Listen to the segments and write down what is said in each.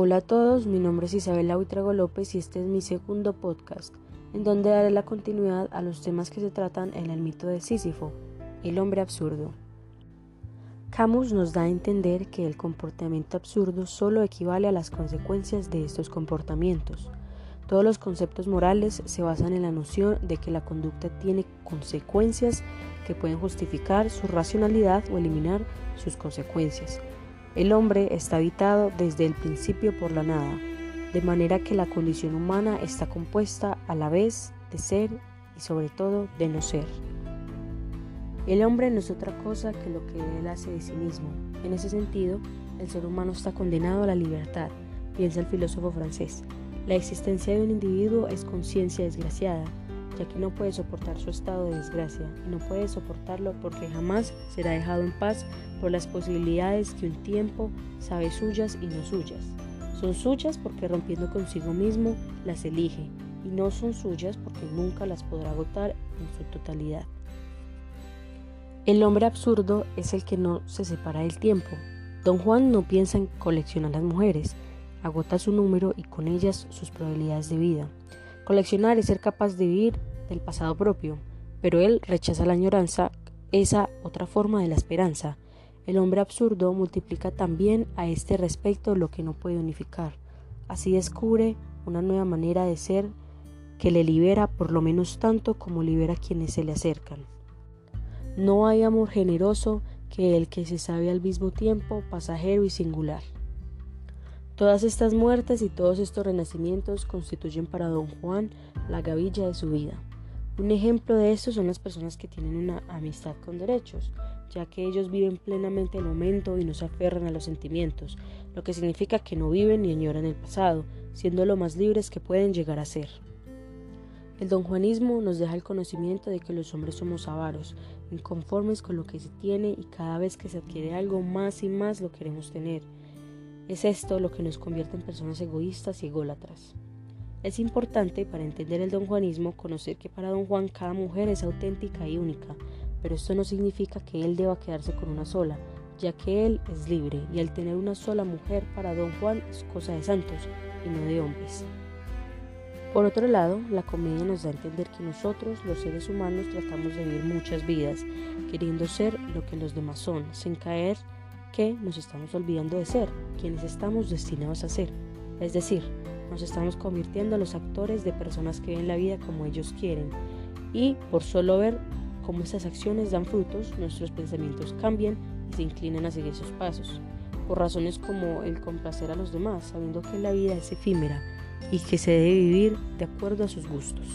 Hola a todos, mi nombre es Isabela Huitrago López y este es mi segundo podcast, en donde daré la continuidad a los temas que se tratan en el mito de Sísifo, el hombre absurdo. Camus nos da a entender que el comportamiento absurdo solo equivale a las consecuencias de estos comportamientos. Todos los conceptos morales se basan en la noción de que la conducta tiene consecuencias que pueden justificar su racionalidad o eliminar sus consecuencias. El hombre está habitado desde el principio por la nada, de manera que la condición humana está compuesta a la vez de ser y sobre todo de no ser. El hombre no es otra cosa que lo que él hace de sí mismo. En ese sentido, el ser humano está condenado a la libertad, piensa el filósofo francés. La existencia de un individuo es conciencia desgraciada, ya que no puede soportar su estado de desgracia y no puede soportarlo porque jamás será dejado en paz por las posibilidades que un tiempo sabe suyas y no suyas. Son suyas porque rompiendo consigo mismo las elige y no son suyas porque nunca las podrá agotar en su totalidad. El hombre absurdo es el que no se separa del tiempo. Don Juan no piensa en coleccionar las mujeres, agota su número y con ellas sus probabilidades de vida. Coleccionar es ser capaz de vivir del pasado propio, pero él rechaza la añoranza, esa otra forma de la esperanza. El hombre absurdo multiplica también a este respecto lo que no puede unificar. Así descubre una nueva manera de ser que le libera por lo menos tanto como libera a quienes se le acercan. No hay amor generoso que el que se sabe al mismo tiempo pasajero y singular. Todas estas muertes y todos estos renacimientos constituyen para don Juan la gavilla de su vida. Un ejemplo de esto son las personas que tienen una amistad con derechos, ya que ellos viven plenamente el momento y no se aferran a los sentimientos, lo que significa que no viven ni añoran el pasado, siendo lo más libres que pueden llegar a ser. El donjuanismo nos deja el conocimiento de que los hombres somos avaros, inconformes con lo que se tiene y cada vez que se adquiere algo más y más lo queremos tener. Es esto lo que nos convierte en personas egoístas y ególatras. Es importante para entender el donjuanismo conocer que para don Juan cada mujer es auténtica y única, pero esto no significa que él deba quedarse con una sola, ya que él es libre y al tener una sola mujer para don Juan es cosa de santos y no de hombres. Por otro lado, la comedia nos da a entender que nosotros, los seres humanos, tratamos de vivir muchas vidas, queriendo ser lo que los demás son, sin caer que nos estamos olvidando de ser quienes estamos destinados a ser. Es decir, nos estamos convirtiendo en los actores de personas que ven la vida como ellos quieren. Y por solo ver cómo esas acciones dan frutos, nuestros pensamientos cambian y se inclinan a seguir sus pasos. Por razones como el complacer a los demás, sabiendo que la vida es efímera y que se debe vivir de acuerdo a sus gustos.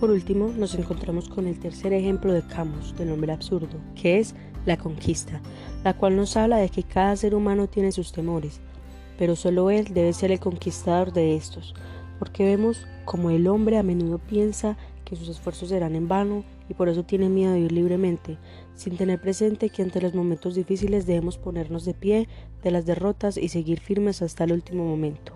Por último, nos encontramos con el tercer ejemplo de Camus, del hombre absurdo, que es la conquista, la cual nos habla de que cada ser humano tiene sus temores, pero solo él debe ser el conquistador de estos, porque vemos como el hombre a menudo piensa que sus esfuerzos serán en vano y por eso tiene miedo de vivir libremente, sin tener presente que ante los momentos difíciles debemos ponernos de pie de las derrotas y seguir firmes hasta el último momento.